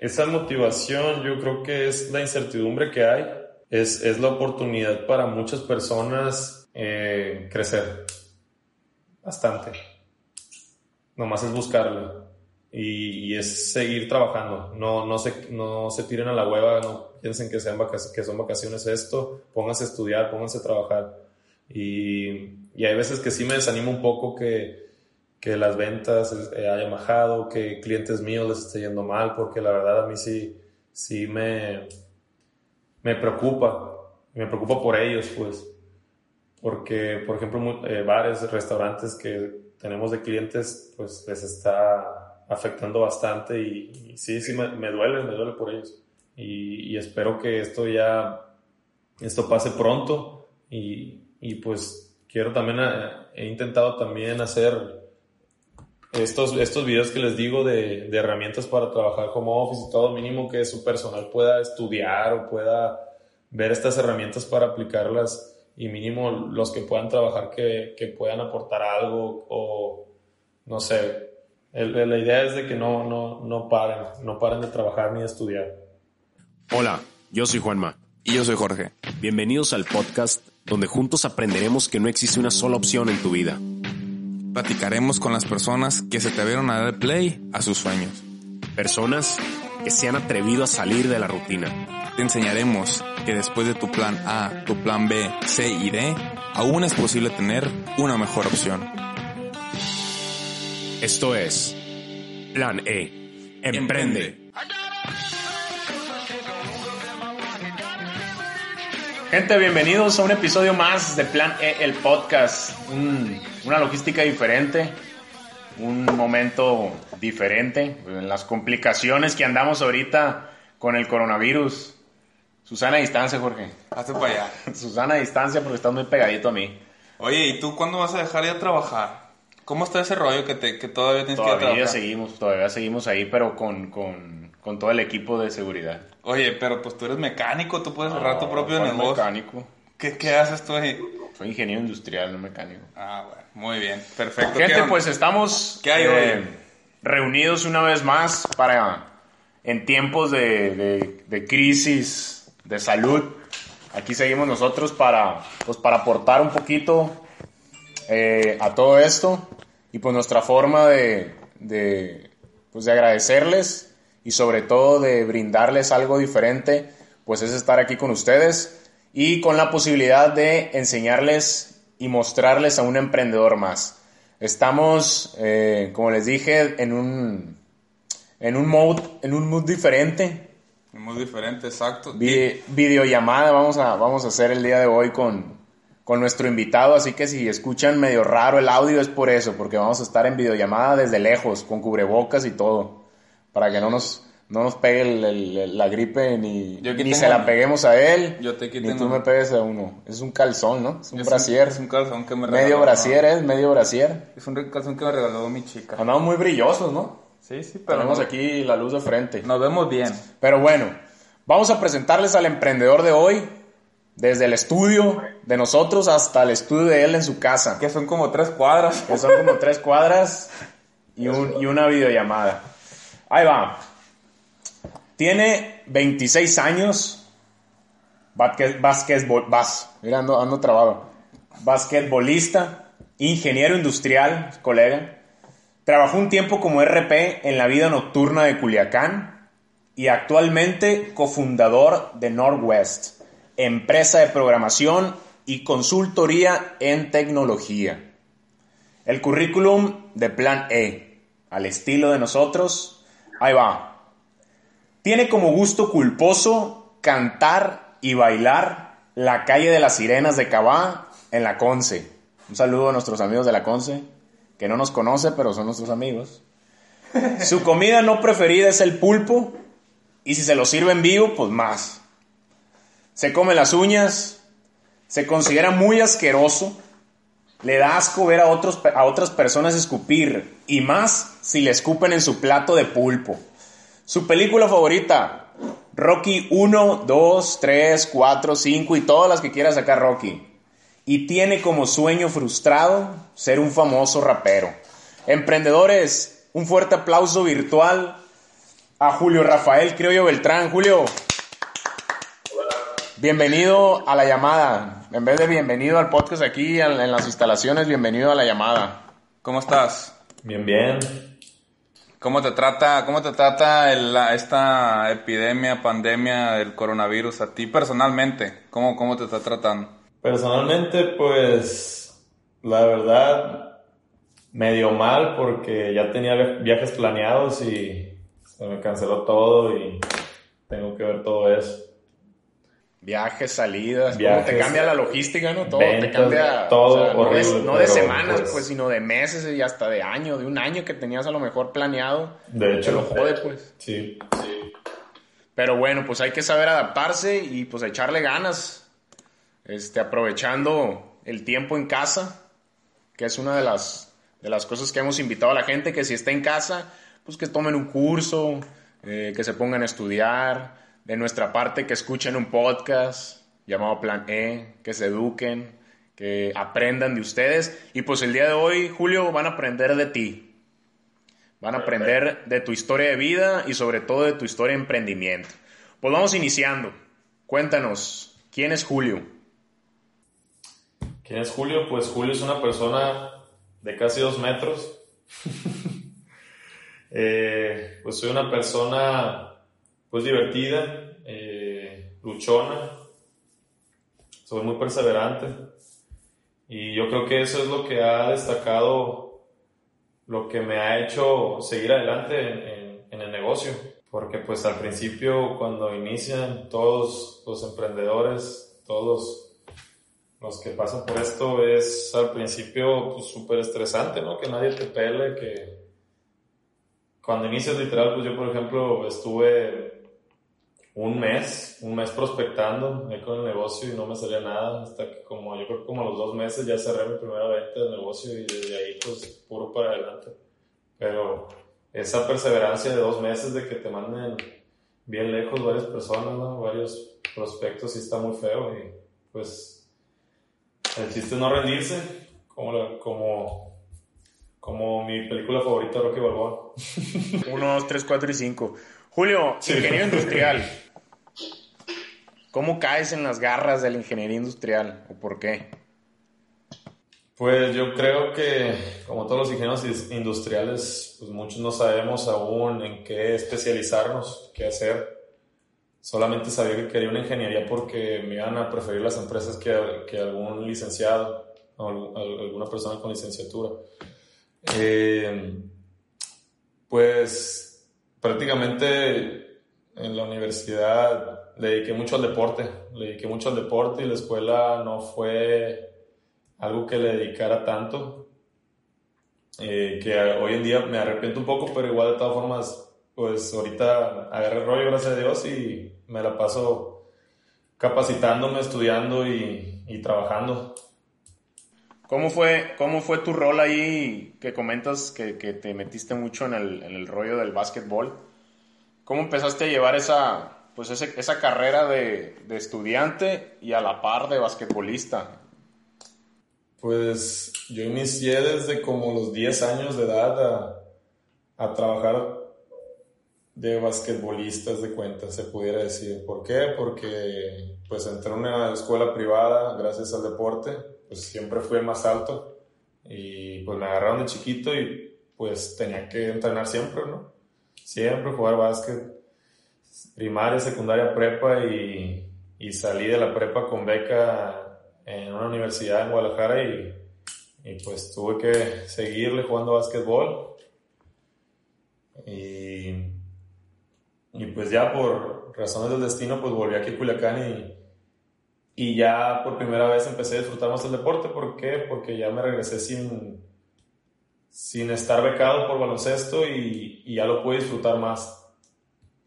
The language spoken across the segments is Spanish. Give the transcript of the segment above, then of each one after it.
esa motivación yo creo que es la incertidumbre que hay, es, es la oportunidad para muchas personas eh, crecer bastante. Nomás es buscarlo y, es seguir trabajando. No, no, se, no se tiren a la hueva, no piensen que, sean que son vacaciones esto, pónganse a estudiar, pónganse a trabajar. Y, y hay veces que sí me desanimo un poco que, que las ventas eh, hayan bajado, que clientes míos les esté yendo mal, porque la verdad a mí sí, sí me, me preocupa, me preocupa por ellos, pues. Porque, por ejemplo, eh, bares, restaurantes que tenemos de clientes, pues les está afectando bastante y, sí, sí, me, duele, me duele por ellos. Y, y, espero que esto ya, esto pase pronto y, y pues quiero también, eh, he intentado también hacer estos, estos videos que les digo de, de, herramientas para trabajar como office y todo, mínimo que su personal pueda estudiar o pueda ver estas herramientas para aplicarlas y mínimo los que puedan trabajar que, que puedan aportar algo o no sé. El, la idea es de que no, no, no paren, no paren de trabajar ni de estudiar. Hola, yo soy Juanma. Y yo soy Jorge. Bienvenidos al podcast donde juntos aprenderemos que no existe una sola opción en tu vida platicaremos con las personas que se atrevieron a dar play a sus sueños. Personas que se han atrevido a salir de la rutina. Te enseñaremos que después de tu plan A, tu plan B, C y D, aún es posible tener una mejor opción. Esto es Plan E. Emprende. Gente, bienvenidos a un episodio más de Plan E, el podcast. Una logística diferente, un momento diferente, en las complicaciones que andamos ahorita con el coronavirus. Susana a distancia, Jorge. Hazte para allá. Susana a distancia porque estás muy pegadito a mí. Oye, ¿y tú cuándo vas a dejar de trabajar? ¿Cómo está ese rollo que, te, que todavía tienes que trabajar? Todavía seguimos, todavía seguimos ahí, pero con, con, con todo el equipo de seguridad. Oye, pero pues tú eres mecánico, tú puedes cerrar tu propio negocio. mecánico. ¿Qué, ¿Qué, haces tú ahí? Soy ingeniero industrial, no mecánico. Ah, bueno, muy bien, perfecto. Gente, pues estamos ¿Qué hay eh, reunidos una vez más para, en tiempos de, de, crisis de salud, aquí seguimos nosotros para, pues, para aportar un poquito eh, a todo esto. Y pues nuestra forma de, de, pues, de agradecerles y sobre todo de brindarles algo diferente, pues es estar aquí con ustedes y con la posibilidad de enseñarles y mostrarles a un emprendedor más. Estamos, eh, como les dije, en un, en un mode, en un mood diferente. Un mood diferente, exacto. videollamada vamos a, vamos a hacer el día de hoy con, con nuestro invitado, así que si escuchan medio raro el audio es por eso, porque vamos a estar en videollamada desde lejos, con cubrebocas y todo para que no nos, no nos pegue la gripe ni, ni se la peguemos a él, yo te ni tú me pegues a uno. Es un calzón, ¿no? Es un brasier. es un calzón que me regaló. Medio brasier es, medio brasier. Es un calzón que me regaló mi chica. Andamos muy brillosos, ¿no? Sí, sí, pero... Tenemos aquí la luz de frente. Nos vemos bien. Pero bueno, vamos a presentarles al emprendedor de hoy, desde el estudio de nosotros hasta el estudio de él en su casa. Que son como tres cuadras. Que son como tres cuadras y, un, y una videollamada. Ahí va. Tiene 26 años. Basquetbol, bas, mira, ando, ando trabado. Basquetbolista, ingeniero industrial, colega. Trabajó un tiempo como RP en la vida nocturna de Culiacán y actualmente cofundador de Northwest, empresa de programación y consultoría en tecnología. El currículum de Plan E, al estilo de nosotros, Ahí va. Tiene como gusto culposo cantar y bailar la calle de las sirenas de Cabá en la Conce. Un saludo a nuestros amigos de la Conce, que no nos conoce, pero son nuestros amigos. Su comida no preferida es el pulpo, y si se lo sirve en vivo, pues más. Se come las uñas, se considera muy asqueroso, le da asco ver a, otros, a otras personas escupir, y más si le escupen en su plato de pulpo. Su película favorita, Rocky 1, 2, 3, 4, 5 y todas las que quiera sacar Rocky. Y tiene como sueño frustrado ser un famoso rapero. Emprendedores, un fuerte aplauso virtual a Julio Rafael Criollo Beltrán. Julio, bienvenido a la llamada. En vez de bienvenido al podcast aquí en, en las instalaciones, bienvenido a la llamada. ¿Cómo estás? Bien, bien. ¿Cómo te trata, cómo te trata el- esta epidemia, pandemia del coronavirus a ti personalmente? ¿Cómo, cómo te está tratando? Personalmente, pues, la verdad, medio mal porque ya tenía vi- viajes planeados y se me canceló todo y tengo que ver todo eso. Viajes, salidas, Viajes, te cambia la logística, ¿no? Todo te cambia. todo no, de, horrible, no de pero, semanas, pues, pues, sino de meses y hasta de años, de un año que tenías a lo mejor planeado. De hecho, Te lo jode, pues. Sí, sí. Pero bueno, pues hay que saber adaptarse y pues echarle ganas. Este, aprovechando el tiempo en casa, que es una de las, de las cosas que hemos invitado a la gente, que si está en casa, pues que tomen un curso, eh, que se pongan a estudiar, de nuestra parte que escuchen un podcast llamado Plan E, que se eduquen, que aprendan de ustedes. Y pues el día de hoy, Julio, van a aprender de ti. Van a aprender de tu historia de vida y sobre todo de tu historia de emprendimiento. Pues vamos iniciando. Cuéntanos, ¿quién es Julio? ¿Quién es Julio? Pues Julio es una persona de casi dos metros. Eh, pues soy una persona pues divertida, eh, luchona, soy muy perseverante y yo creo que eso es lo que ha destacado, lo que me ha hecho seguir adelante en, en- en el negocio. Porque pues al principio cuando inician todos los emprendedores, todos los que pasan por esto es al principio pues, súper estresante, ¿no? Que nadie te pele, que cuando inicias literal, pues yo por ejemplo estuve un mes, un mes prospectando ahí con el negocio y no me salía nada, hasta que como yo creo que como a los dos meses ya cerré mi primera venta del negocio y desde ahí pues puro para adelante. Pero esa perseverancia de dos meses de que te manden bien lejos varias personas, ¿no? Varios prospectos sí está muy feo y pues el chiste es no rendirse, como, la- como, como mi película favorita, Rocky Balboa. 1, 2, 3, 4 y 5. Julio, ingeniero industrial. ¿Cómo caes en las garras de la ingeniería industrial o por qué? Pues yo creo que, como todos los ingenieros industriales, pues muchos no sabemos aún en qué especializarnos, qué hacer. Solamente sabía que quería una ingeniería porque me iban a preferir las empresas que, que algún licenciado o al- al- alguna persona con licenciatura. Eh, pues prácticamente en la universidad le dediqué mucho al deporte, le dediqué mucho al deporte y la escuela no fue algo que le dedicara tanto, eh, que hoy en día me arrepiento un poco, pero igual de todas formas, pues ahorita agarré el rollo, gracias a Dios, y me la paso capacitándome, estudiando y, y trabajando. ¿Cómo fue, ¿Cómo fue tu rol ahí que comentas que, que te metiste mucho en el, en el rollo del básquetbol? ¿Cómo empezaste a llevar esa, pues ese- esa carrera de, de estudiante y a la par de basquetbolista? Pues yo inicié desde como los 10 años de edad a, a trabajar de basquetbolistas de cuenta, se pudiera decir. ¿Por qué? Porque pues entré en una escuela privada gracias al deporte, pues siempre fui más alto y pues me agarraron de chiquito y pues tenía que entrenar siempre, ¿no? Siempre jugar básquet, primaria, secundaria, prepa y, y salí de la prepa con beca en una universidad en Guadalajara y, y pues tuve que seguirle jugando básquetbol y, y pues ya por razones del destino pues volví aquí a Culiacán y, y ya por primera vez empecé a disfrutar más el deporte. ¿Por qué? Porque ya me regresé sin, sin estar becado por baloncesto y, y ya lo pude disfrutar más.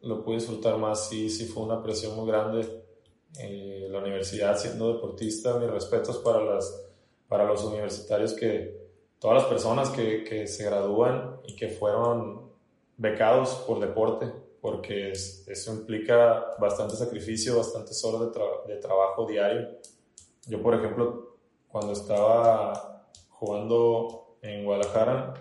Lo pude disfrutar más, sí, sí fue una presión muy grande eh, la universidad siendo deportista, mis respetos para, las, para los universitarios que, todas las personas que, que se gradúan y que fueron becados por deporte, porque es- eso implica bastante sacrificio, bastantes horas de trabajo diario. Yo, por ejemplo, cuando estaba jugando en Guadalajara,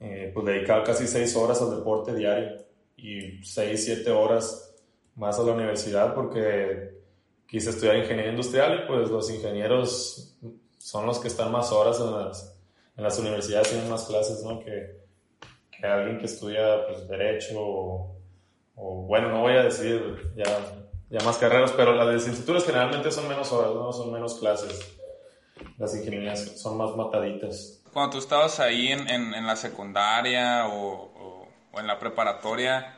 eh, pues dedicaba casi seis horas al deporte diario y 6, 7 horas más a la universidad porque quise estudiar ingeniería industrial y pues los ingenieros son los que están más horas en las, en las universidades, tienen más clases, ¿no? Que, que alguien que estudia pues, derecho o, o, bueno, no voy a decir ya, ya más carreras, pero las licenciaturas generalmente son menos horas, ¿no? Son menos clases. Las ingenierías son más mataditas. Cuando tú estabas ahí en, en, en la secundaria o, o, en la preparatoria,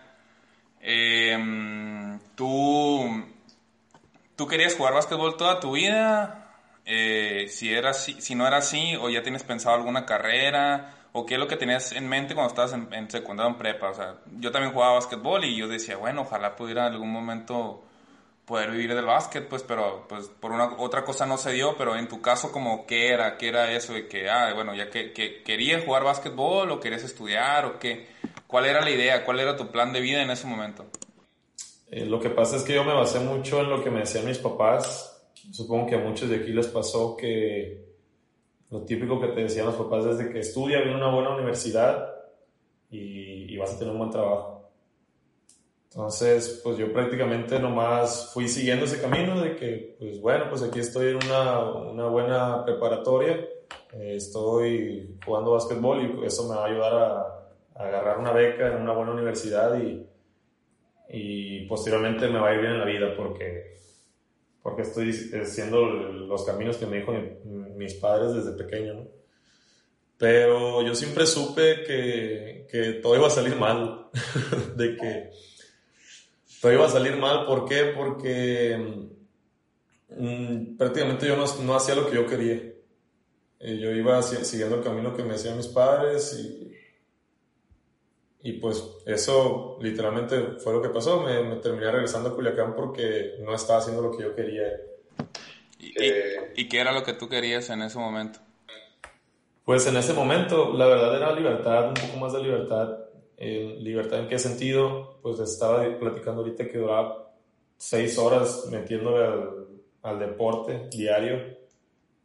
eh, ¿tú, ¿tú querías jugar básquetbol toda tu vida? Eh, si, era así, si no era así, o ya tienes pensado alguna carrera, o qué es lo que tenías en mente cuando estabas en, en secundaria o en prepa. O sea, yo también jugaba básquetbol y yo decía, bueno, ojalá pudiera en algún momento poder vivir del básquet, pues, pero pues por una otra cosa no se dio, pero en tu caso como qué era, qué era eso de que, ah, bueno, ya que, que querías jugar básquetbol o querías estudiar o qué, cuál era la idea, cuál era tu plan de vida en ese momento. Eh, lo que pasa es que yo me basé mucho en lo que me decían mis papás. Supongo que a muchos de aquí les pasó que lo típico que te decían los papás es de que estudia en una buena universidad y, y vas a tener un buen trabajo. Entonces, pues yo prácticamente nomás fui siguiendo ese camino de que, pues bueno, pues aquí estoy en una, una buena preparatoria, eh, estoy jugando básquetbol y eso me va a ayudar a, agarrar una beca en una buena universidad y, y posteriormente me va a ir bien en la vida porque, porque estoy haciendo los caminos que me dijo mis padres desde pequeño. Pero yo siempre supe que, que todo iba a salir mal, de que todo iba a salir mal. ¿Por qué? Porque mmm, prácticamente yo no, no, hacía lo que yo quería. Eh, yo iba siguiendo el camino que me decían mis padres y, y pues eso literalmente fue lo que pasó. Me, me, terminé regresando a Culiacán porque no estaba haciendo lo que yo quería. ¿Y, eh, ¿Y, qué era lo que tú querías en ese momento? Pues en ese momento la verdad era libertad, un poco más de libertad eh, ¿Libertad en qué sentido? Pues estaba platicando ahorita que duraba seis horas metiéndome al, al, deporte diario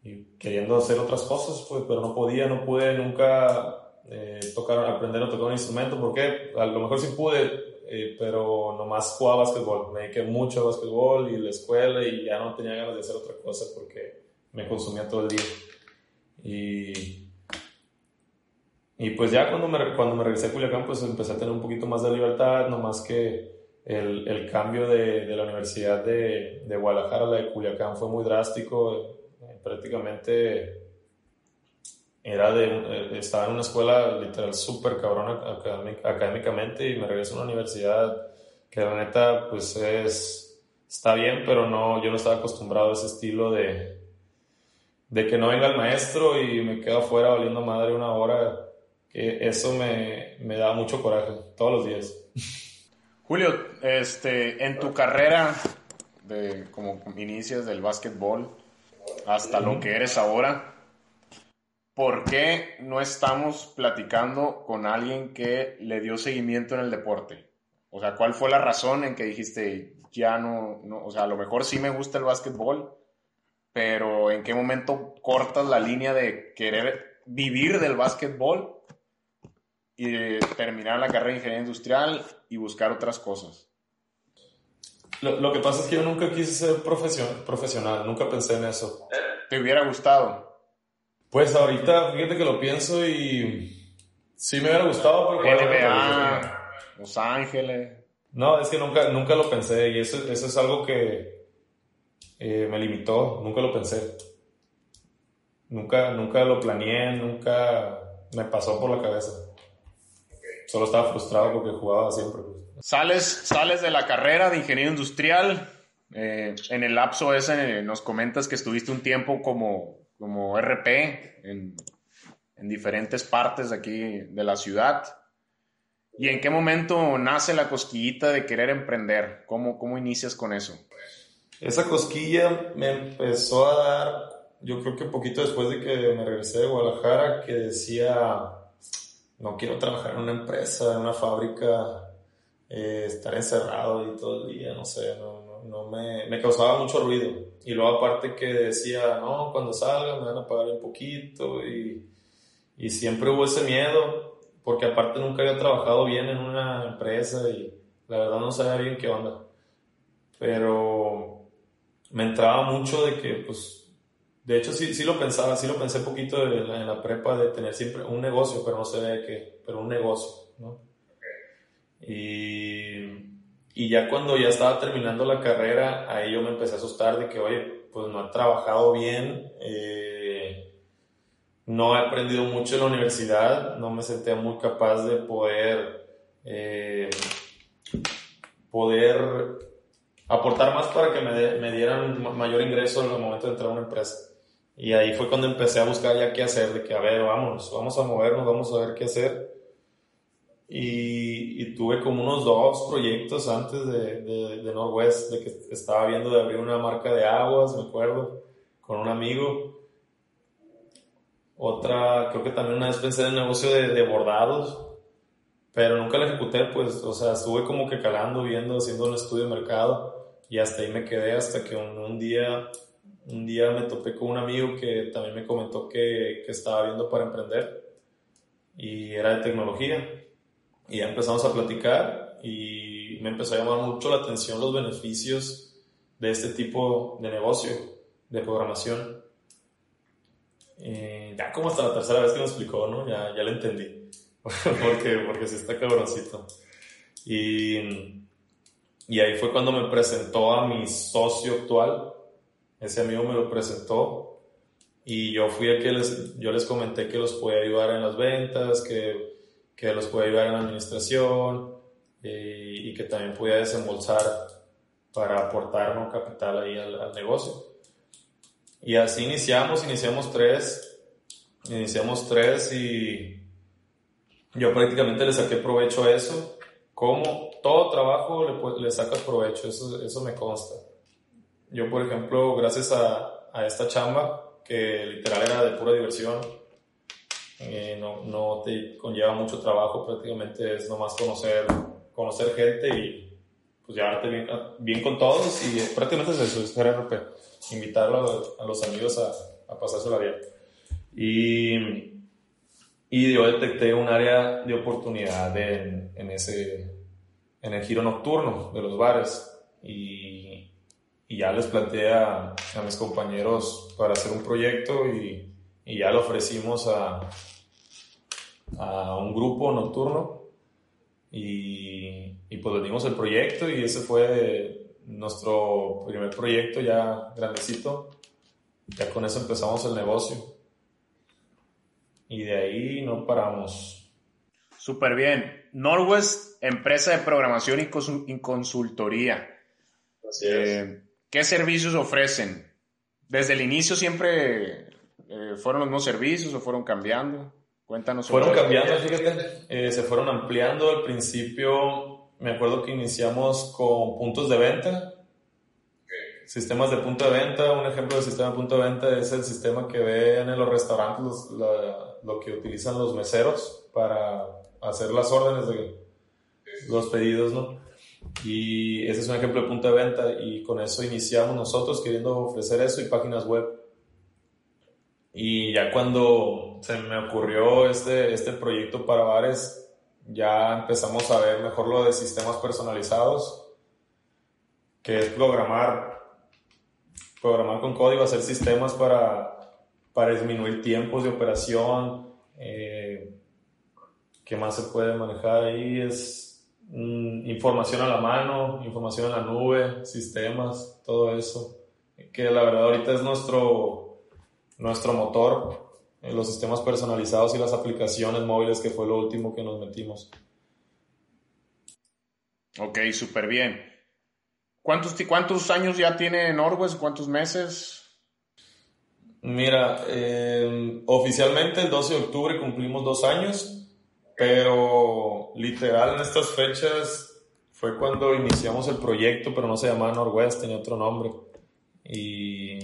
y queriendo hacer otras cosas, pues, pero no podía, no pude nunca eh, tocar, aprender a tocar un instrumento, porque a lo mejor sí pude, eh, pero nomás jugaba básquetbol. Me dediqué mucho a básquetbol y la escuela y ya no tenía ganas de hacer otra cosa porque me consumía todo el día. Y y pues ya cuando me, cuando me regresé a Culiacán, pues empecé a tener un poquito más de libertad, no más que el, el cambio de, de, la Universidad de, de, Guadalajara a la de Culiacán fue muy drástico. Eh, prácticamente era de, eh, estaba en una escuela literal súper cabrona académicamente y me regresé a una universidad que la neta pues es, está bien, pero no, yo no estaba acostumbrado a ese estilo de, de que no venga el maestro y me quedo afuera valiendo madre una hora que eso me, me da mucho coraje todos los días. Julio, este, en tu carrera, de como inicias del básquetbol hasta lo que eres ahora, ¿por qué no estamos platicando con alguien que le dio seguimiento en el deporte? O sea, ¿cuál fue la razón en que dijiste, ya no, no, o sea, a lo mejor sí me gusta el básquetbol, pero ¿en qué momento cortas la línea de querer vivir del básquetbol y terminar la carrera de ingeniería industrial y buscar otras cosas? Lo, lo que pasa es que yo nunca quise ser profesion, profesional, nunca pensé en eso. ¿Te hubiera gustado? Pues ahorita, fíjate que lo pienso y sí me hubiera gustado. Pero NBA, Los Ángeles. No, es que nunca, nunca lo pensé y eso, eso es algo que eh, me limitó, nunca lo pensé. Nunca, nunca lo planeé, nunca me pasó por la cabeza solo estaba frustrado porque jugaba siempre. Sales, sales de la carrera de ingeniero industrial. Eh, en el lapso ese nos comentas que estuviste un tiempo como, como RP en, en diferentes partes de aquí de la ciudad. ¿Y en qué momento nace la cosquillita de querer emprender? ¿Cómo, cómo inicias con eso? Esa cosquilla me empezó a dar, yo creo que poquito después de que me regresé de Guadalajara, que decía, no quiero trabajar en una empresa, en una fábrica, eh, estar encerrado y todo el día, no sé, no, no, no me, me, causaba mucho ruido. Y luego aparte que decía, no, cuando salga me van a pagar un poquito y, y siempre hubo ese miedo, porque aparte nunca había trabajado bien en una empresa y la verdad no sabía bien qué onda. Pero me entraba mucho de que, pues, de hecho sí, sí lo pensaba, sí lo pensé poquito en la, en la prepa de tener siempre un negocio, pero no sé de qué, pero un negocio, ¿no? Y, y ya cuando ya estaba terminando la carrera, ahí yo me empecé a asustar de que, oye, pues no he trabajado bien, eh, no he aprendido mucho en la universidad, no me sentía muy capaz de poder, eh, poder aportar más para que me, me dieran mayor ingreso en el momento de entrar a una empresa. Y ahí fue cuando empecé a buscar ya qué hacer, de que, a ver, vamos, vamos a movernos, vamos a ver qué hacer. Y, y tuve como unos dos proyectos antes de, de, de, Northwest, de que estaba viendo de abrir una marca de aguas, me acuerdo, con un amigo. Otra, creo que también una vez pensé en el negocio de, de bordados, pero nunca lo ejecuté, pues, o sea, estuve como que calando, viendo, haciendo un estudio de mercado y hasta ahí me quedé hasta que un, un día un día me topé con un amigo que también me comentó que, que, estaba viendo para emprender y era de tecnología. Y ya empezamos a platicar y me empezó a llamar mucho la atención los beneficios de este tipo de negocio, de programación. Y ya como hasta la tercera vez que me explicó, ¿no? Ya, ya lo entendí. porque, porque sí está cabroncito. Y, y ahí fue cuando me presentó a mi socio actual, ese amigo me lo presentó y yo fui el que les, yo les comenté que los podía ayudar en las ventas, que, que los podía ayudar en la administración y, y que también podía desembolsar para aportar un capital ahí al, al, negocio. Y así iniciamos, iniciamos tres, iniciamos tres y yo prácticamente le saqué provecho a eso. Como todo trabajo le, le sacas provecho, eso, eso me consta. Yo, por ejemplo, gracias a, a esta chamba, que literal era de pura diversión, eh, no, no, te conlleva mucho trabajo, prácticamente es nomás conocer, conocer gente y pues llevarte bien, bien con todos y prácticamente es eso, es RP, invitarlo a, a, los amigos a, a pasársela bien. Y, y yo detecté un área de oportunidad en, en ese, en el giro nocturno de los bares y y ya les planteé a, a, mis compañeros para hacer un proyecto y, y ya lo ofrecimos a, a, un grupo nocturno y, y pues dimos el proyecto y ese fue nuestro primer proyecto ya grandecito. Ya con eso empezamos el negocio. Y de ahí no paramos. Súper bien. Norwest, empresa de programación y consultoría. Así es. Eh, ¿Qué servicios ofrecen? ¿Desde el inicio siempre eh, fueron los mismos servicios o fueron cambiando? Cuéntanos. Fueron cambiando, fíjate, eh, se fueron ampliando. Al principio me acuerdo que iniciamos con puntos de venta, sistemas de punto de venta. Un ejemplo de sistema de punto de venta es el sistema que ven en los restaurantes, los, la, lo que utilizan los meseros para hacer las órdenes de los pedidos, ¿no? Y ese es un ejemplo de punto de venta y con eso iniciamos nosotros queriendo ofrecer eso y páginas web. Y ya cuando se me ocurrió este, este proyecto para bares, ya empezamos a ver mejor lo de sistemas personalizados, que es programar, programar con código, hacer sistemas para, para disminuir tiempos de operación. Eh, ¿Qué más se puede manejar ahí? Es información a la mano, información en la nube, sistemas, todo eso, que la verdad ahorita es nuestro, nuestro motor, en los sistemas personalizados y las aplicaciones móviles, que fue lo último que nos metimos. Ok, súper bien. ¿Cuántos, ¿Cuántos años ya tiene Norwest? ¿Cuántos meses? Mira, eh, oficialmente el 12 de octubre cumplimos dos años pero literal en estas fechas fue cuando iniciamos el proyecto, pero no se llamaba Norwest, tenía otro nombre. Y,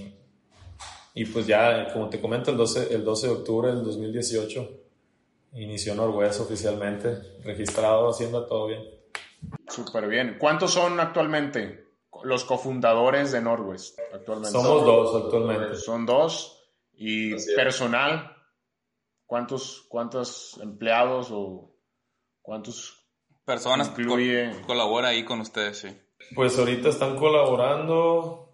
y pues ya, como te comento, el 12, el 12 de octubre del 2018 inició Norwest oficialmente, registrado, haciendo todo bien. Súper bien. ¿Cuántos son actualmente los cofundadores de Norwest actualmente? Somos dos actualmente. Son dos. ¿Y personal? ¿Cuántos, ¿Cuántos empleados o ¿Cuántos personas incluye? col- colabora ahí con ustedes? Sí. Pues ahorita están colaborando,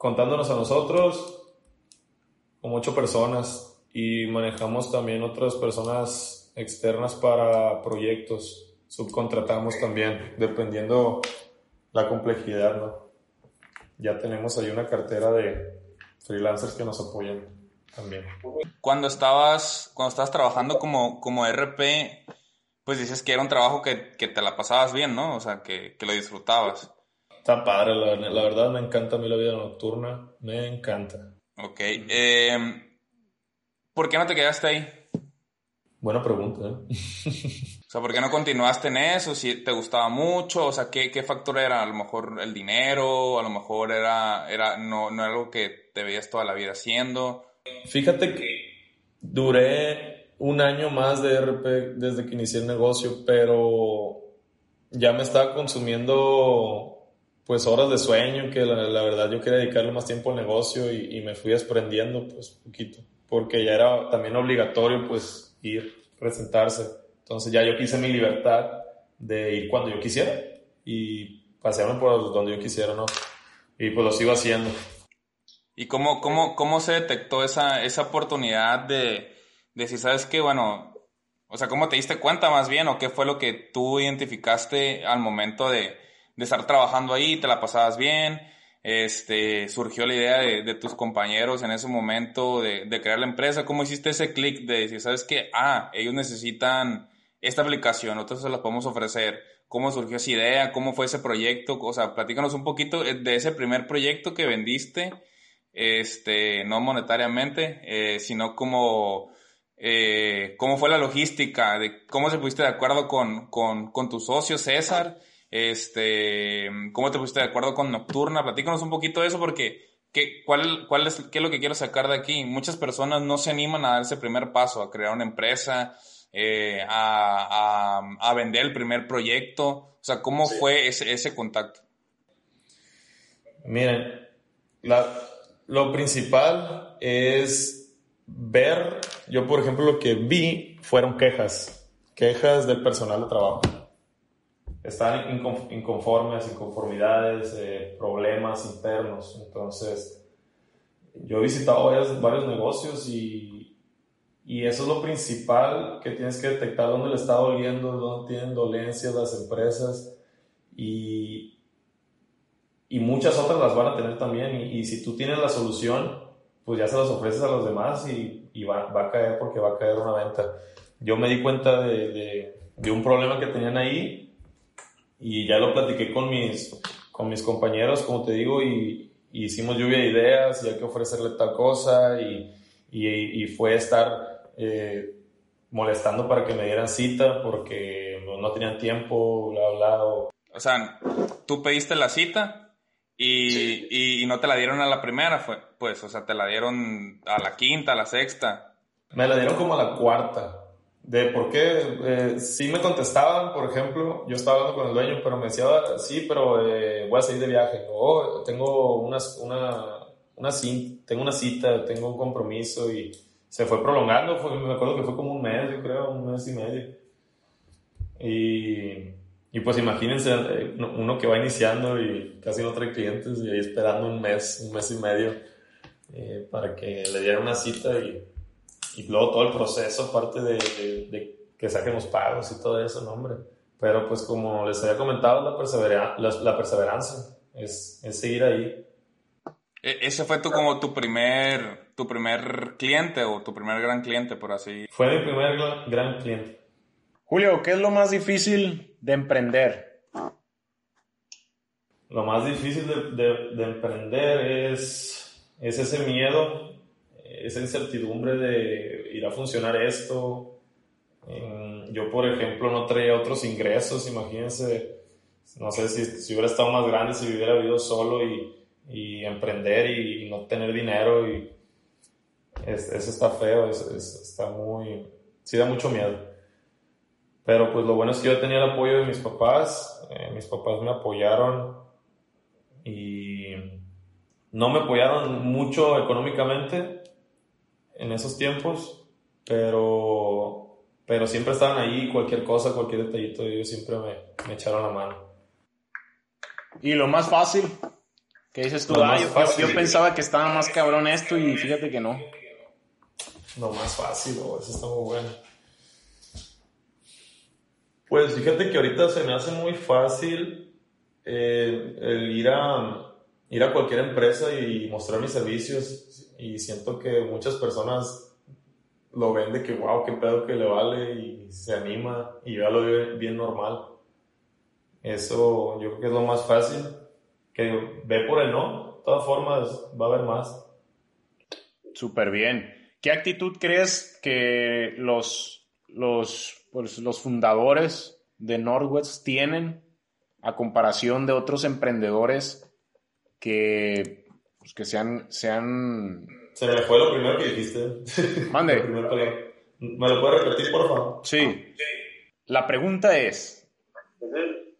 contándonos a nosotros, como ocho personas y manejamos también otras personas externas para proyectos. Subcontratamos también, dependiendo la complejidad, ¿no? Ya tenemos ahí una cartera de freelancers que nos apoyan también. Cuando estabas, cuando estabas trabajando como, como RP, pues dices que era un trabajo que, que te la pasabas bien, ¿no? O sea, que, que lo disfrutabas. Está padre, la, la verdad me encanta a mí la vida nocturna, me encanta. Ok. eh, ¿Por qué no te quedaste ahí? Buena pregunta, ¿eh? O sea, ¿por qué no continuaste en eso? Si te gustaba mucho, o sea, ¿qué, qué factor era? A lo mejor el dinero, a lo mejor era, era no, no era algo que te veías toda la vida haciendo. Fíjate que duré un año más de RP desde que inicié el negocio, pero ya me estaba consumiendo pues horas de sueño, que la, la verdad yo quería dedicarle más tiempo al negocio y, y me fui desprendiendo pues poquito, porque ya era también obligatorio pues ir, presentarse. Entonces ya yo quise mi libertad de ir cuando yo quisiera y pasearme por donde yo quisiera, ¿no? Y pues lo sigo haciendo. ¿Y cómo, cómo, cómo se detectó esa, esa oportunidad de, de si sabes qué, bueno, o sea, cómo te diste cuenta más bien o qué fue lo que tú identificaste al momento de, de estar trabajando ahí, te la pasabas bien, este, surgió la idea de, tus compañeros en ese momento de, crear la empresa, ¿cómo hiciste ese clic de decir, sabes qué, ah, ellos necesitan esta aplicación, nosotros se la podemos ofrecer, cómo surgió esa idea, cómo fue ese proyecto, o sea, platícanos un poquito de ese primer proyecto que vendiste, este, no monetariamente, eh, sino como, eh, cómo fue la logística, de cómo se pusiste de acuerdo con, con, con tu socio César, este, cómo te pusiste de acuerdo con Nocturna, platícanos un poquito de eso porque ¿qué, cuál, cuál es, ¿qué es lo que quiero sacar de aquí? Muchas personas no se animan a dar ese primer paso, a crear una empresa, eh, a, a, a, vender el primer proyecto, o sea, ¿cómo sí. fue ese, ese contacto? Miren, la, lo principal es ver, yo por ejemplo lo que vi fueron quejas, quejas del personal de trabajo. Estaban inconformes, inconformidades, eh, problemas internos. Entonces, yo he visitado varios, varios negocios y, y, eso es lo principal que tienes que detectar dónde le está doliendo, dónde tienen dolencias las empresas y, y muchas otras las van a tener también. Y, y, si tú tienes la solución, pues ya se las ofreces a los demás y va, va, a caer porque va a caer una venta. Yo me di cuenta de, de, de, un problema que tenían ahí y ya lo platiqué con mis, con mis compañeros, como te digo, y, y hicimos lluvia de ideas y hay que ofrecerle tal cosa y, y fue estar eh, molestando para que me dieran cita porque no tenían tiempo, bla, bla. O, o sea, tú pediste la cita y, sí. y, y, no te la dieron a la primera, fue, pues, o sea, te la dieron a la quinta, a la sexta. Me la dieron como a la cuarta. De por qué, eh, sí me contestaban, por ejemplo, yo estaba hablando con el dueño, pero me decía, sí, pero eh, voy a salir de viaje, o oh, tengo una, una, una, cita, tengo una cita, tengo un compromiso y se fue prolongando, fue, me acuerdo que fue como un mes, yo creo, un mes y medio. Y, y pues imagínense, eh, uno que va iniciando y casi no trae clientes y ahí esperando un mes, un mes y medio eh, para que le dieran una cita y, y luego todo el proceso, aparte de, de, de, que saquen los pagos y todo eso, no hombre. Pero pues como les había comentado, la, persevera, la, la perseverancia es, es seguir ahí. E, ¿Ese fue tu, como tu primer, tu primer cliente o tu primer gran cliente, por así? Fue mi primer gran, gran cliente. Julio, ¿qué es lo más difícil de emprender? Lo más difícil de, de, de emprender es, es ese miedo, esa incertidumbre de ir a funcionar esto. Yo, por ejemplo, no traía otros ingresos, imagínense, no sé si, si hubiera estado más grande, si hubiera vivido solo y, y emprender y, y, no tener dinero y es, eso está feo, es, es, está muy, sí da mucho miedo. Pero pues lo bueno es que yo tenía el apoyo de mis papás, eh, mis papás me apoyaron y no me apoyaron mucho económicamente en esos tiempos, pero, pero siempre estaban ahí, cualquier cosa, cualquier detallito, ellos siempre me, me echaron la mano. Y lo más fácil, ¿qué dices tú? Ah, fácil. yo pensaba que estaba más cabrón esto y fíjate que no. Lo más fácil, oh, eso está muy bueno. Pues fíjate que ahorita se me hace muy fácil eh, el ir a, ir a cualquier empresa y mostrar mis servicios y siento que muchas personas lo ven de que wow, qué pedo que le vale y se anima y ya lo ve bien normal. Eso yo creo que es lo más fácil, que ve por el no, de todas formas va a haber más. Súper bien. ¿Qué actitud crees que los, los, pues, los fundadores de Northwest tienen a comparación de otros emprendedores que, pues, que se han, se me fue lo primero que dijiste. Mande. Lo primero que- ¿Me lo puedes repetir, por favor? Sí. La pregunta es,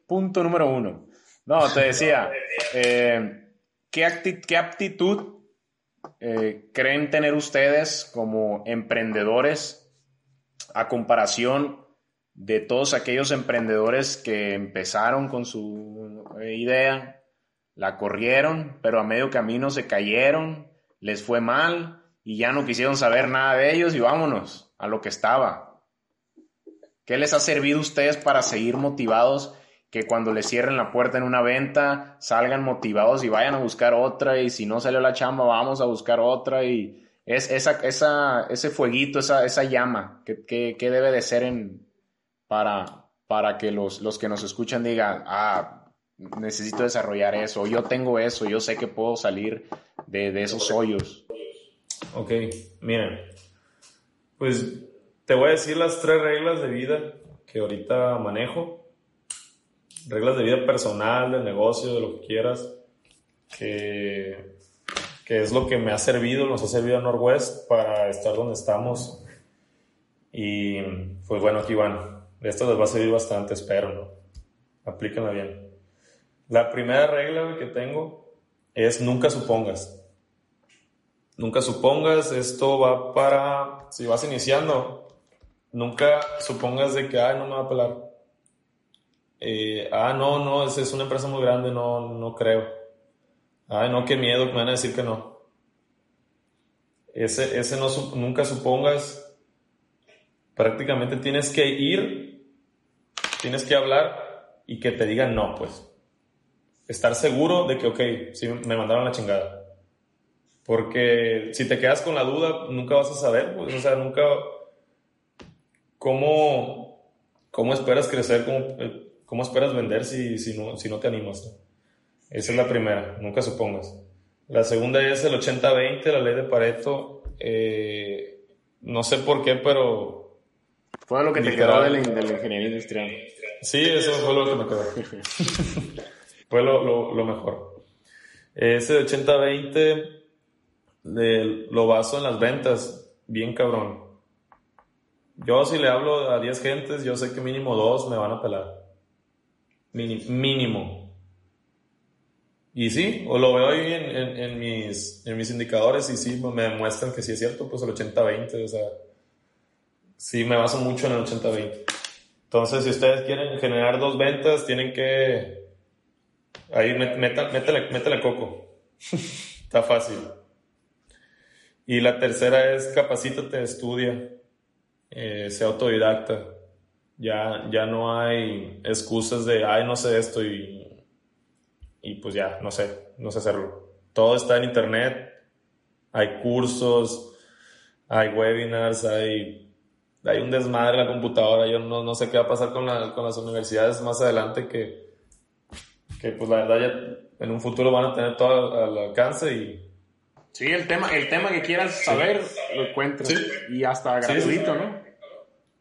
punto número uno. No, te decía, eh, ¿qué, acti- qué aptitud eh, creen tener ustedes como emprendedores a comparación de todos aquellos emprendedores que empezaron con su idea, la corrieron, pero a medio camino se cayeron, les fue mal y ya no quisieron saber nada de ellos y vámonos a lo que estaba? ¿Qué les ha servido a ustedes para seguir motivados? Que cuando les cierren la puerta en una venta, salgan motivados y vayan a buscar otra. Y si no salió la chamba, vamos a buscar otra. Y es esa, esa, ese fueguito, esa, esa llama, que, que- que debe de ser en, para, para que los, los que nos escuchan digan, ah, necesito desarrollar eso, yo tengo eso, yo sé que puedo salir de, de esos hoyos. Ok, miren. Pues te voy a decir las tres reglas de vida que ahorita manejo. Reglas de vida personal, de negocio, de lo que quieras. Que, que es lo que me ha servido, nos ha servido a Northwest para estar donde estamos. Y pues bueno, aquí van. Esto les va a servir bastante, espero, ¿no? Aplíquenla bien. La primera regla que tengo es nunca supongas. Nunca supongas, esto va para, si vas iniciando, nunca supongas de que, ah, no me va a pelar. Eh, ah, no, no, es, es una empresa muy grande, no, no creo. Ah, no, qué miedo, me van a decir que no. Ese, ese no, nunca supongas, prácticamente tienes que ir, tienes que hablar y que te digan no, pues. Estar seguro de que, ok, sí, me mandaron la chingada. Porque si te quedas con la duda, nunca vas a saber, pues, o sea, nunca. ¿Cómo, cómo esperas crecer? ¿Cómo, cómo esperas vender si, si, no, si no te animas? no? Esa es la primera, nunca supongas. La segunda es el 80-20, la ley de Pareto. Eh, no sé por qué, pero Fue lo que te Literal. quedó de la, de la ingeniería industrial. Sí, eso fue lo que me quedó. fue lo, lo- mejor. Ese de 80-20 de- lo baso en las ventas, bien cabrón. Yo si le hablo a 10 gentes, yo sé que mínimo dos me van a pelar. Mínimo. Y sí, o lo veo ahí en mis, en mis indicadores y sí me demuestran que sí es cierto, pues el 80-20, o sea, sí me baso mucho en el 80-20. Entonces, si ustedes quieren generar dos ventas, tienen que. Ahí métele, métele coco. Está fácil. Y la tercera es capacítate, estudia, eh, sea autodidacta. Ya, ya no hay excusas de, ay, no sé esto y, y pues ya, no sé, no sé hacerlo. Todo está en internet, hay cursos, hay webinars, hay hay un desmadre en la computadora. Yo no, no sé qué va a pasar con, la- con las universidades más adelante que, que, pues la verdad ya en un futuro van a tener todo al, al alcance y Sí, el tema, el tema que quieras saber lo encuentras. Sí. Y hasta Sí, gratuito, sí. ¿no?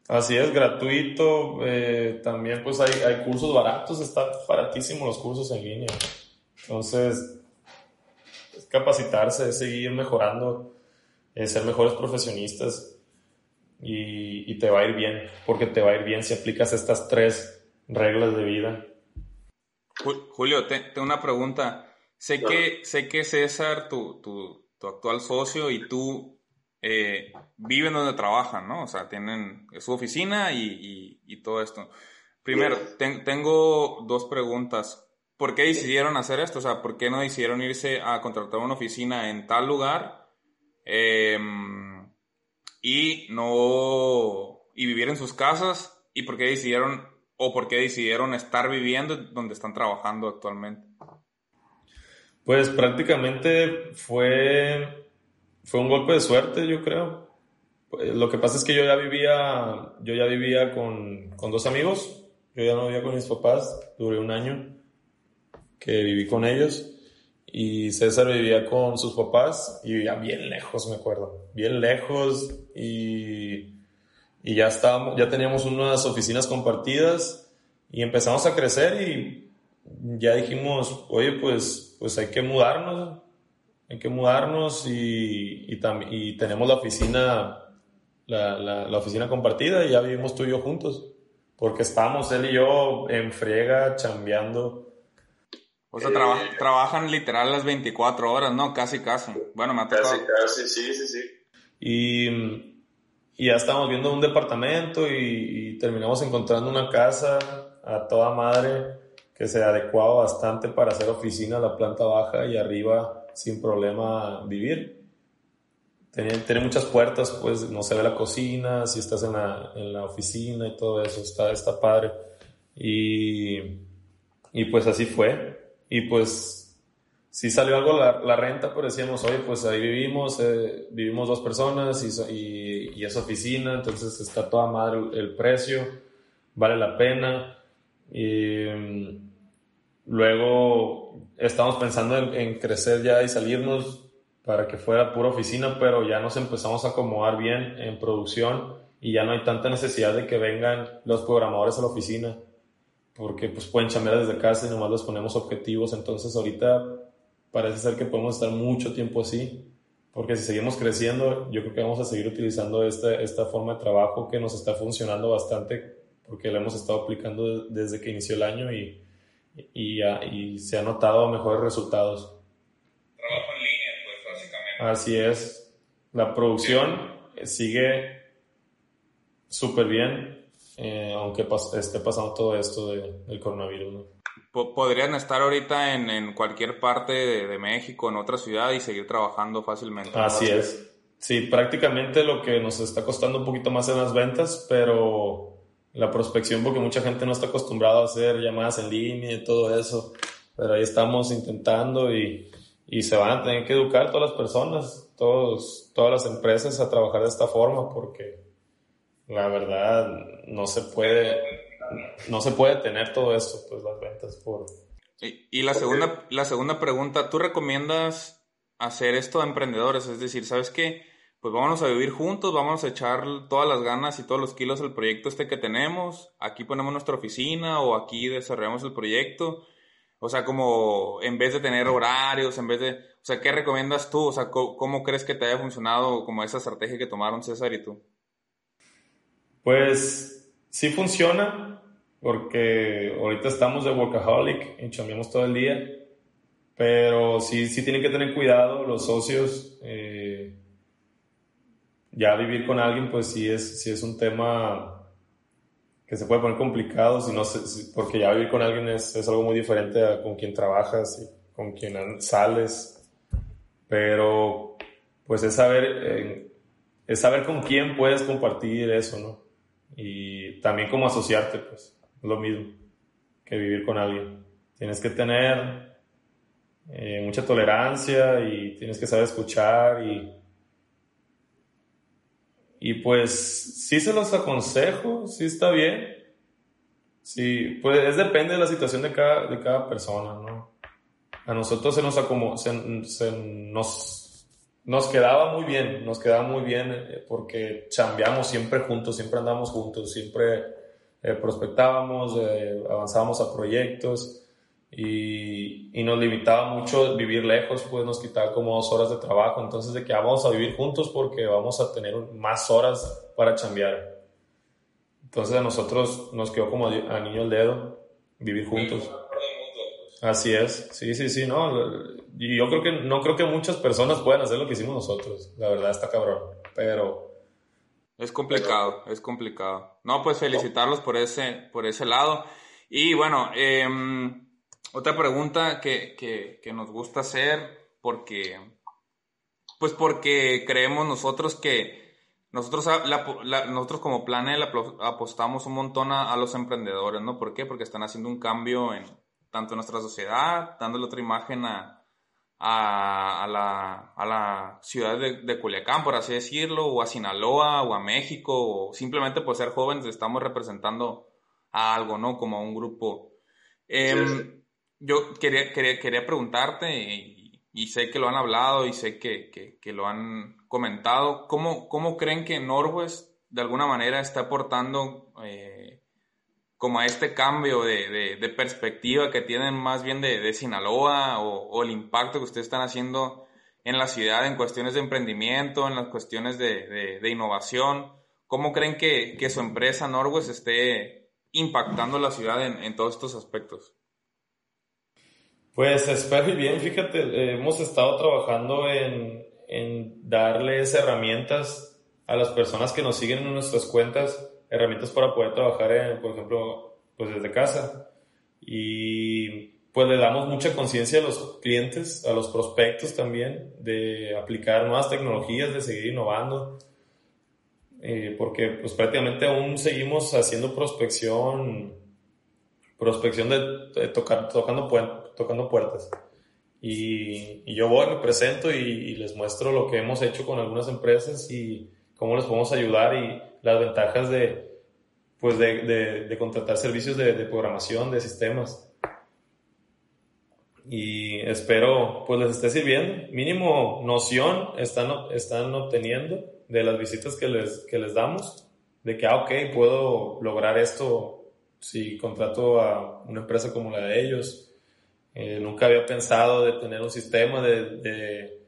así es, gratuito. eh, también pues hay, hay cursos baratos, están baratísimos los cursos en línea. Entonces, es capacitarse, es seguir mejorando, es ser mejores profesionistas y, y te va a ir bien, porque te va a ir bien si aplicas estas tres reglas de vida. Ju- Julio, te- tengo una pregunta. Sé que, sé que César, tu, tu, tu actual socio, y tú eh, viven donde trabajan, ¿no? O sea, tienen su oficina y, y, todo esto. Primero, tengo dos preguntas. ¿Por qué decidieron hacer esto? O sea, ¿por qué no decidieron irse a contratar una oficina en tal lugar em, y no y vivir en sus casas? ¿Y por qué decidieron o por qué decidieron estar viviendo donde están trabajando actualmente? Pues prácticamente fue fue un golpe de suerte, yo creo. Pues, lo que pasa es que yo ya vivía, yo ya vivía con, con dos amigos. Yo ya no vivía con mis papás. Duré un año que viví con ellos. Y César vivía con sus papás y vivía bien lejos, me acuerdo. Bien lejos y, y ya estábamos, ya teníamos unas oficinas compartidas y empezamos a crecer y ya dijimos, oye, pues, pues hay que mudarnos hay que mudarnos y, y, y tenemos la oficina, la, la, oficina compartida y ya vivimos tú y yo juntos. Porque estamos él y yo en friega, chambeando. O sea, trabajan literal las 24 horas, ¿no? Casi, casi. Bueno, me ha Casi, casi, sí, sí, sí. Y, y ya estamos viendo un departamento y, terminamos encontrando una casa a toda madre que se adecuaba bastante para hacer oficina, la planta baja y arriba sin problema vivir. Tiene, muchas puertas, pues no se ve la cocina, si estás en la, en la oficina y todo eso, está, está padre. Y, y pues así fue. Y pues si salió algo la, la renta, pero decíamos, oye, pues ahí vivimos, eh, vivimos dos personas y, y, y, es oficina, entonces está toda madre el precio, vale la pena. Y mm, luego estamos pensando en, crecer ya y salirnos para que fuera pura oficina, pero ya nos empezamos a acomodar bien en producción y ya no hay tanta necesidad de que vengan los programadores a la oficina, porque pues pueden chambear desde casa y nomás les ponemos objetivos, entonces ahorita parece ser que podemos estar mucho tiempo así, porque si seguimos creciendo, yo creo que vamos a seguir utilizando esta, esta forma de trabajo que nos está funcionando bastante, porque la hemos estado aplicando desde que inició el año y y, y se han notado mejores resultados. Trabajo en línea, pues básicamente. Así es. La producción sigue súper bien, eh, aunque esté pasando todo esto de, del coronavirus. Podrían estar ahorita en, en cualquier parte de, de, México, en otra ciudad y seguir trabajando fácilmente. Así es. Sí, prácticamente lo que nos está costando un poquito más en las ventas, pero la prospección porque mucha gente no está acostumbrada a hacer llamadas en línea y todo eso, pero ahí estamos intentando y, y se van a tener que educar todas las personas, todos, todas las empresas a trabajar de esta forma porque la verdad no se puede, no se puede tener todo esto, pues las ventas por... Y, y la, segunda, la segunda pregunta, ¿tú recomiendas hacer esto a emprendedores? Es decir, ¿sabes qué? pues vámonos a vivir juntos, vamos a echar todas las ganas y todos los kilos al proyecto este que tenemos, aquí ponemos nuestra oficina o aquí desarrollamos el proyecto. O sea, como en vez de tener horarios, en vez de, o sea, ¿qué recomiendas tú? O sea, ¿cómo, crees que te haya funcionado como esa estrategia que tomaron César y tú? Pues sí funciona, porque ahorita estamos de workaholic y chambeamos todo el día, pero sí, sí tienen que tener cuidado los socios. Eh, ya vivir con alguien, pues sí es, sí es un tema que se puede poner complicado, si no porque ya vivir con alguien es, es, algo muy diferente a con quien trabajas y con quien sales. Pero, pues es saber, eh, es saber con quién puedes compartir eso, ¿no? Y también cómo asociarte, pues, lo mismo que vivir con alguien. Tienes que tener eh, mucha tolerancia y tienes que saber escuchar y y pues sí se los aconsejo, sí está bien. Sí, pues es depende de la situación de cada, de cada persona, ¿no? A nosotros se nos, acomo, se, nos, nos quedaba muy bien, nos quedaba muy bien eh, porque chambeamos siempre juntos, siempre andamos juntos, siempre eh, prospectábamos, eh, avanzábamos a proyectos y, y, nos limitaba mucho vivir lejos, pues nos quitaba como dos horas de trabajo, entonces de que vamos a vivir juntos porque vamos a tener más horas para chambear. Entonces a nosotros nos quedó como a niño el dedo vivir juntos. Así es, sí, sí, sí, no. Y yo creo que no creo que muchas personas puedan hacer lo que hicimos nosotros. La verdad está cabrón. pero... Es complicado, es complicado. No, pues felicitarlos por ese, por ese lado. Y bueno, em, otra pregunta que, que, nos gusta hacer, porque, pues porque creemos nosotros que nosotros, nosotros como Planel apostamos un montón a, los emprendedores, ¿no? ¿Por qué? Porque están haciendo un cambio en tanto en nuestra sociedad, dándole otra imagen a, a, la, a la, ciudad de, de, Culiacán, por así decirlo, o a Sinaloa, o a México, o simplemente por ser jóvenes estamos representando a algo, ¿no? Como a un grupo. Em, yo quería, quería, quería preguntarte, y, y, sé que lo han hablado y sé que, que, que lo han comentado, ¿cómo, ¿cómo, creen que Norwest de alguna manera está aportando eh, como a este cambio de, de, perspectiva que tienen más bien de, de Sinaloa o, el impacto que ustedes están haciendo en la ciudad en cuestiones de emprendimiento, en las cuestiones de, innovación. ¿Cómo creen que, que, su empresa Norwest esté impactando la ciudad en, en todos estos aspectos? Pues espero y bien, fíjate, hemos estado trabajando en, en darles herramientas a las personas que nos siguen en nuestras cuentas herramientas para poder trabajar, en, por ejemplo, pues desde casa. Y pues le damos mucha conciencia a los clientes, a los prospectos también, de aplicar nuevas tecnologías, de seguir innovando. Eh, porque pues prácticamente aún seguimos haciendo prospección, prospección de, tocar, tocando, tocando puertas. Y, y, yo voy, me presento y, y, les muestro lo que hemos hecho con algunas empresas y cómo les podemos ayudar y las ventajas de, pues de, de, contratar servicios de, de, programación, de sistemas. Y espero pues les esté sirviendo. Mínimo noción están, están obteniendo de las visitas que les, que les damos, de que, ah, ok, puedo lograr esto si contrato a una empresa como la de ellos. Eh, nunca había pensado de tener un sistema de, de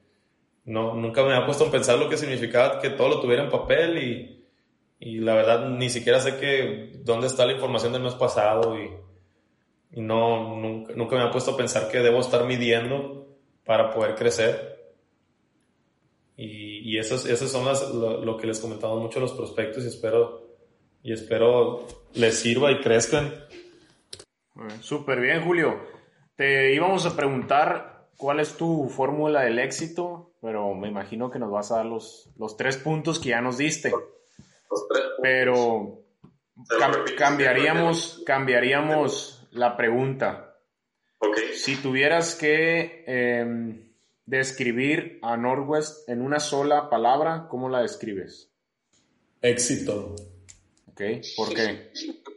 no, nunca me había puesto a pensar lo que significaba que todo lo tuviera en papel y, y la verdad ni siquiera sé que dónde está la información del mes pasado y, no, nunca, nunca, me he puesto a pensar que debo estar midiendo para poder crecer. Y, y eso, son las, lo, que les comentamos mucho a los prospectos y espero, y espero les sirva y crezcan. Súper bien, Julio. Te íbamos a preguntar cuál es tu fórmula del éxito, pero me imagino que nos vas a dar los, los tres puntos que ya nos diste. Pero cambiaríamos, cambiaríamos la pregunta. Si tuvieras que em, describir a Northwest en una sola palabra, ¿cómo la describes? Éxito. Ok, ¿por qué?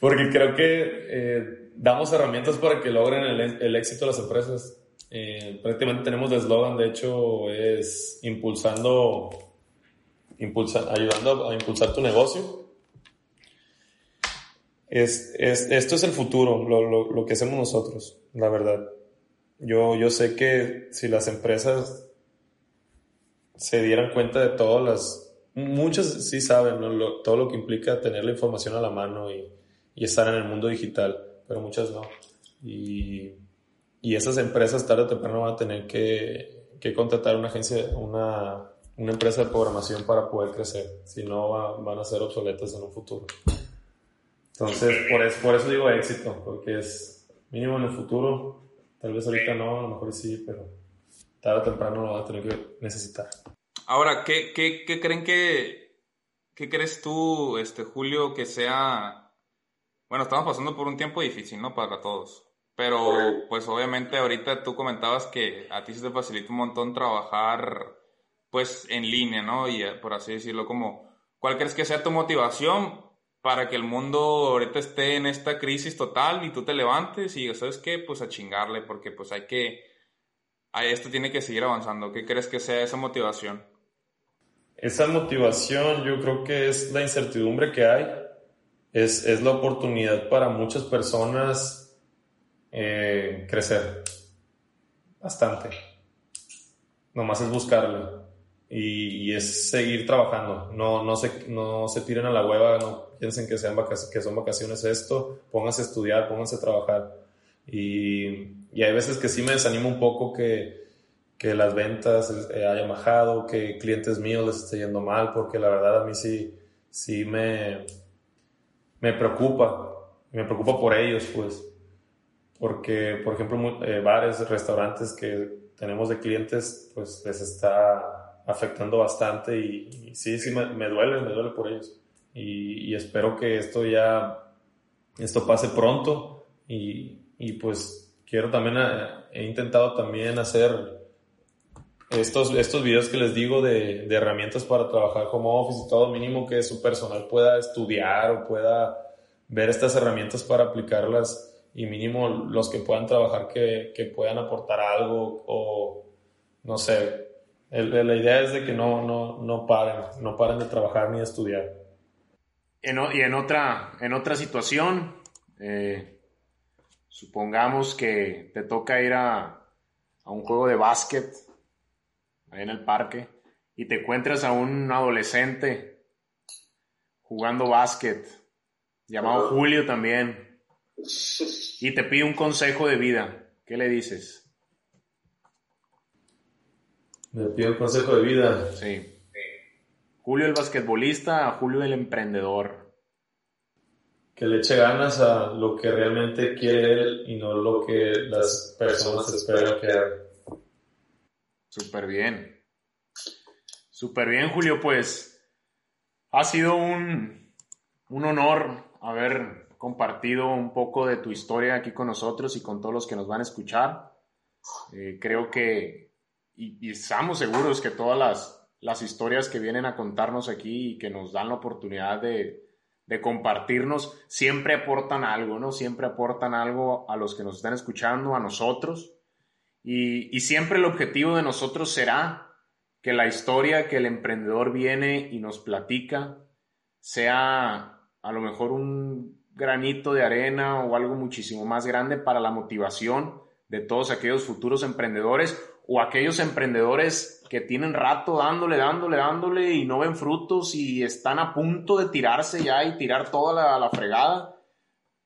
Porque creo que eh, damos herramientas para que logren el, éxito de las empresas. Eh, prácticamente tenemos de eslogan, de hecho, es impulsando ayudando a impulsar tu negocio. Es, es, esto es el futuro, lo, lo, lo, que hacemos nosotros, la verdad. Yo, yo sé que si las empresas se dieran cuenta de todas las... Muchas sí saben todo lo que implica tener la información a la mano y, y estar en el mundo digital, pero muchas no. Y, y esas empresas tarde o temprano van a tener que, que contratar una agencia, una una empresa de programación para poder crecer, si no van a ser obsoletas en un futuro. Entonces, por eso, por eso digo éxito, porque es mínimo en el futuro, tal vez ahorita no, a lo mejor sí, pero tarde o temprano lo van a tener que necesitar. Ahora, ¿qué, qué, qué creen que, qué crees tú, este, Julio, que sea, bueno, estamos pasando por un tiempo difícil, ¿no? Para todos. Pero, pues obviamente ahorita tú comentabas que a ti se te facilita un montón trabajar pues en línea, ¿no? Y eh, por así decirlo, como, ¿cuál crees que sea tu motivación para que el mundo ahorita esté en esta crisis total y tú te levantes y, ¿sabes qué? Pues a chingarle, porque pues hay que, esto tiene que seguir avanzando. ¿Qué crees que sea esa motivación? Esa motivación yo creo que es la incertidumbre que hay, es, es la oportunidad para muchas personas eh, crecer bastante. Nomás es buscarle y, es seguir trabajando. No, no, se, no se tiren a la hueva, no piensen que, sean que son vacaciones esto, pónganse a estudiar, pónganse a trabajar. Y, y hay veces que sí me desanimo un poco que, que las ventas eh, hayan bajado, que clientes míos les esté yendo mal, porque la verdad a mí sí, sí me, me preocupa, me preocupa por ellos, pues, porque, por ejemplo, eh, bares, restaurantes que tenemos de clientes, pues les está afectando bastante y, sí, sí, me, me, duele, me duele por ellos. Y, y, espero que esto ya, esto pase pronto y, y pues quiero también, eh, he intentado también hacer estos, estos videos que les digo de, de, herramientas para trabajar como office y todo, mínimo que su personal pueda estudiar o pueda ver estas herramientas para aplicarlas y mínimo los que puedan trabajar que, que puedan aportar algo o no sé. El, la idea es de que no, no, no paren, no paren de trabajar ni de estudiar. En, y en otra, en otra situación, eh, supongamos que te toca ir a, a un juego de básquet ahí en el parque, y te encuentras a un adolescente jugando básquet, llamado Julio también, y te pide un consejo de vida, ¿qué le dices? Me pide un consejo de vida. Sí. Julio el basquetbolista a Julio el emprendedor. Que le eche ganas a lo que realmente quiere él y no lo que las personas esperan que haga. Súper bien. Súper bien, Julio. Pues ha sido un, un honor haber compartido un poco de tu historia aquí con nosotros y con todos los que nos van a escuchar. Eh, creo que, y, estamos seguros que todas las, las, historias que vienen a contarnos aquí y que nos dan la oportunidad de, de, compartirnos, siempre aportan algo, ¿no? Siempre aportan algo a los que nos están escuchando, a nosotros. Y, siempre el objetivo de nosotros será que la historia que el emprendedor viene y nos platica sea a lo mejor un granito de arena o algo muchísimo más grande para la motivación de todos aquellos futuros emprendedores o aquellos emprendedores que tienen rato dándole, dándole, dándole y no ven frutos y están a punto de tirarse ya y tirar toda la, fregada.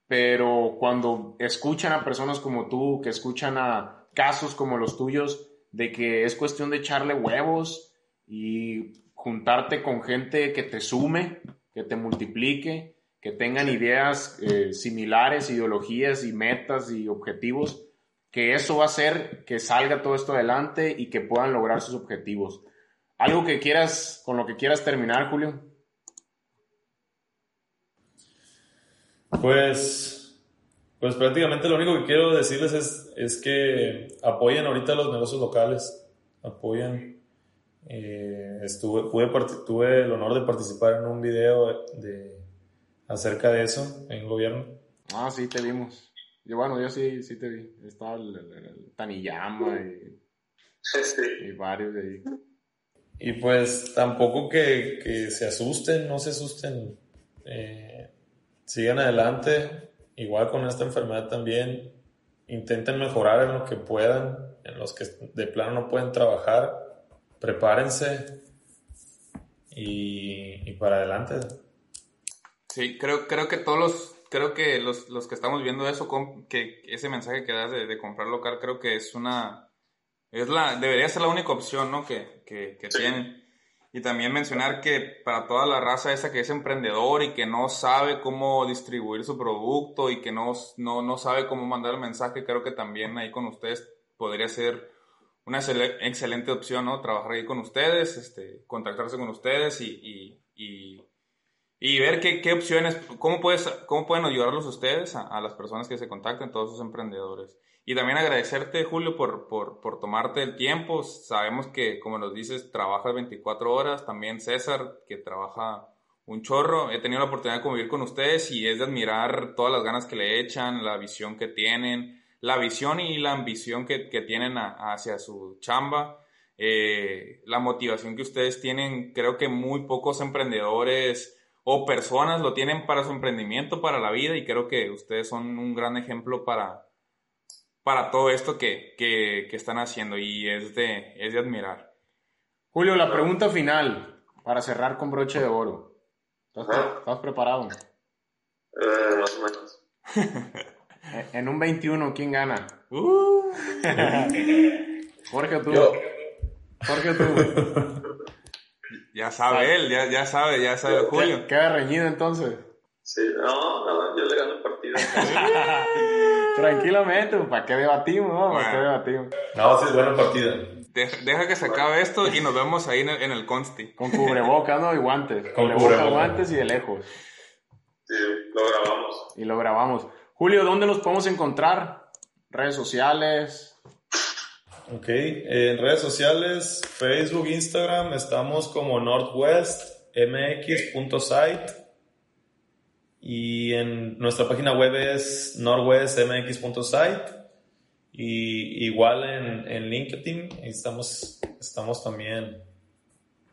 Pero cuando escuchan a personas como tú, que escuchan a, casos como los tuyos de que es cuestión de echarle huevos y juntarte con gente que te sume, que te multiplique, que tengan ideas eh, similares, ideologías y metas y objetivos, que eso va a hacer que salga todo esto adelante y que puedan lograr sus objetivos. ¿Algo que quieras, con lo que quieras terminar, Julio? Pues pues prácticamente lo único que quiero decirles es, es que apoyen ahorita los negocios locales, apoyen. Eh, estuve, pude, tuve el honor de participar en un video de, acerca de eso en el gobierno. Ah, sí, te vimos. Yo, bueno, yo sí, sí te vi. Estaba el, el, Taniyama y, y, varios de ahí. Y pues tampoco que, que se asusten, no se asusten. Eh, sigan adelante igual con esta enfermedad también, intenten mejorar en lo que puedan, en los que de plano no pueden trabajar, prepárense y, para adelante. Sí, creo, creo que todos los, creo que los, los que estamos viendo eso, que ese mensaje que das de, comprar local, creo que es una, es la, debería ser la única opción, ¿no? Que, que, que tienen. Y también mencionar que para toda la raza esa que es emprendedor y que no sabe cómo distribuir su producto y que no, no, no sabe cómo mandar el mensaje, creo que también ahí con ustedes podría ser una excelente opción, ¿no? Trabajar ahí con ustedes, este, contactarse con ustedes y, y, y, y ver qué, qué, opciones, cómo, puedes, cómo pueden ayudarlos ustedes a, las personas que se contacten, todos esos emprendedores. Y también agradecerte, Julio, por, por, por, tomarte el tiempo. Sabemos que, como nos dices, trabajas 24 horas. También César, que trabaja un chorro. He tenido la oportunidad de convivir con ustedes y es de admirar todas las ganas que le echan, la visión que tienen, la visión y la ambición que, que tienen hacia su chamba. Eh, la motivación que ustedes tienen, creo que muy pocos emprendedores o personas lo tienen para su emprendimiento, para la vida, y creo que ustedes son un gran ejemplo para, para todo esto que, que, están haciendo y es de, es de admirar. Julio, la pregunta final para cerrar con broche de oro. ¿Estás, preparado? Eh, más o menos. en un 21, ¿quién gana? Uh. Jorge, tú. Yo, Jorge, tú. Ya sabe él, ya, ya sabe, ya sabe Julio. Queda reñido entonces. Sí, no, no, yo le gano el partido. Tranquilamente, pues, ¿para qué debatimos? No? ¿Para qué debatimos? no, sí es buena partida. Deja, deja que se acabe esto y nos vemos ahí en el, en el Consti. Con cubrebocas, ¿no? Y guantes. Con cubrebocas, cubrebocas. guantes y de lejos. Sí, lo grabamos. Y lo grabamos. Julio, ¿dónde los podemos encontrar? Redes sociales. Ok, en redes sociales, Facebook, Instagram, estamos como northwestmx.site y en nuestra página web es northwestmx.site y igual en, en LinkedIn estamos, estamos también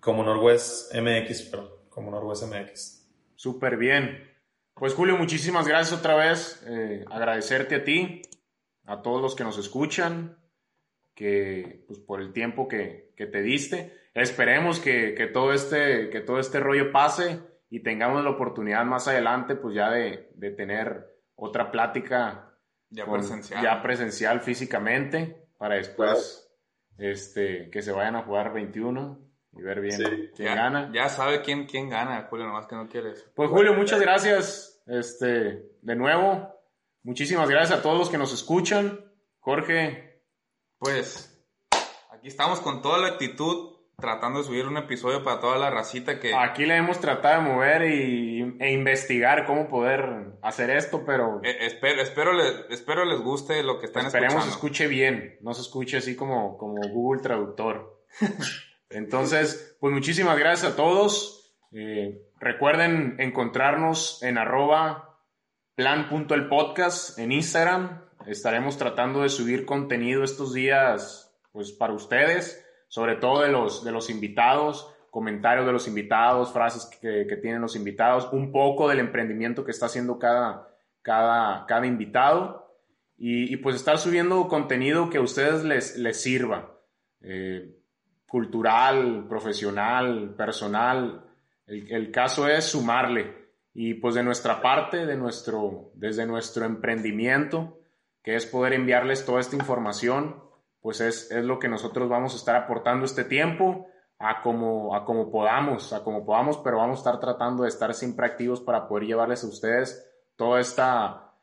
como northwestmx, perdón, como northwestmx. Súper bien. Pues Julio, muchísimas gracias otra vez. Eh, agradecerte a ti, a todos los que nos escuchan, que pues por el tiempo que, que te diste. Esperemos que, que todo este, que todo este rollo pase y tengamos la oportunidad más adelante pues ya de, de tener otra plática Ya con- presencial. ya presencial físicamente para después este, que se vayan a jugar 21 y ver bien Sí. quién ya, gana. ya sabe quién, quién gana, Julio, nomás que no quieres. Pues Julio, muchas gracias. Este, de nuevo, muchísimas gracias a todos los que nos escuchan. Jorge, Pues, aquí estamos con toda la actitud, tratando de subir un episodio para toda la racita que... aquí le hemos tratado de mover y, e investigar cómo poder hacer esto, pero Eh, espero, espero, le- espero les guste lo que están esperemos se escuchando. escuche bien, no se escuche así como, como Google Traductor. Entonces, pues muchísimas gracias a todos. Eh, recuerden encontrarnos en arroba plan.elpodcast en Instagram. Estaremos tratando de subir contenido estos días, pues para ustedes, sobre todo de los, de los invitados, comentarios de los invitados, frases que, que tienen los invitados, un poco del emprendimiento que está haciendo cada, cada, cada invitado y, y, pues estar subiendo contenido que a ustedes les, les sirva, eh, cultural, profesional, personal. El, el, caso es sumarle y pues de nuestra parte, de nuestro, desde nuestro emprendimiento, que es poder enviarles toda esta información, pues es, es lo que nosotros vamos a estar aportando este tiempo a como, a como podamos, a como podamos, pero vamos a estar tratando de estar siempre activos para poder llevarles a ustedes toda esta,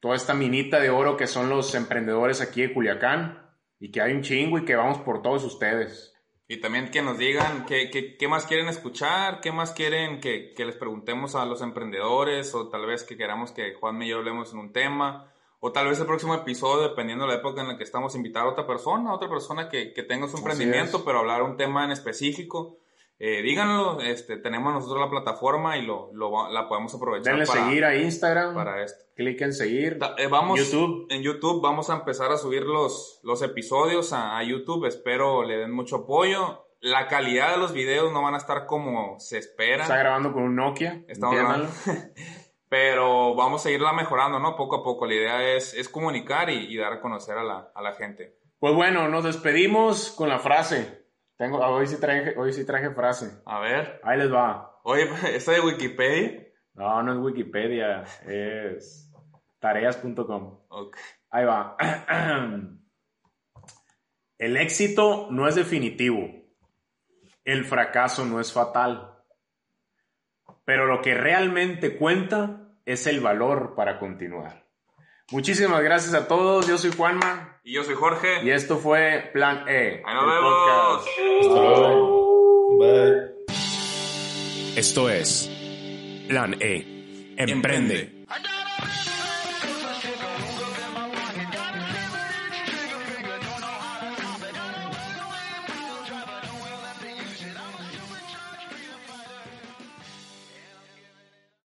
toda esta minita de oro que son los emprendedores aquí de Culiacán y que hay un chingo y que vamos por todos ustedes. Y también que nos digan qué, qué, qué más quieren escuchar, qué más quieren que, que, les preguntemos a los emprendedores o tal vez que queramos que Juan y yo hablemos en un tema. O tal vez el próximo episodio, dependiendo de la época en la que estamos, invitar a otra persona, a otra persona que, que tenga su emprendimiento, pero hablar un tema en específico. Eh, díganlo, este, tenemos nosotros la plataforma y lo, lo la podemos aprovechar. Denle para, seguir a Instagram. Para esto. Clic en seguir. Eh, vamos, YouTube. En YouTube vamos a empezar a subir los, los episodios a, a, YouTube. Espero le den mucho apoyo. La calidad de los videos no van a estar como se espera. Está grabando con un Nokia. Estamos grabando. Pero vamos a seguirla mejorando, ¿no? Poco a poco. La idea es, es comunicar y, y, dar a conocer a la, a la gente. Pues bueno, nos despedimos con la frase. Tengo, hoy, sí traje, hoy sí traje frase. A ver. Ahí les va. Oye, ¿esta de Wikipedia? No, no es Wikipedia, es tareas.com. Okay. Ahí va. El éxito no es definitivo. El fracaso no es fatal. Pero lo que realmente cuenta es el valor para continuar. Muchísimas gracias a todos. Yo soy Juanma. Y yo soy Jorge. Y esto fue Plan E. Ahí nos vemos. Hasta luego. Bye. Esto es Plan E. Emprende. Emprende.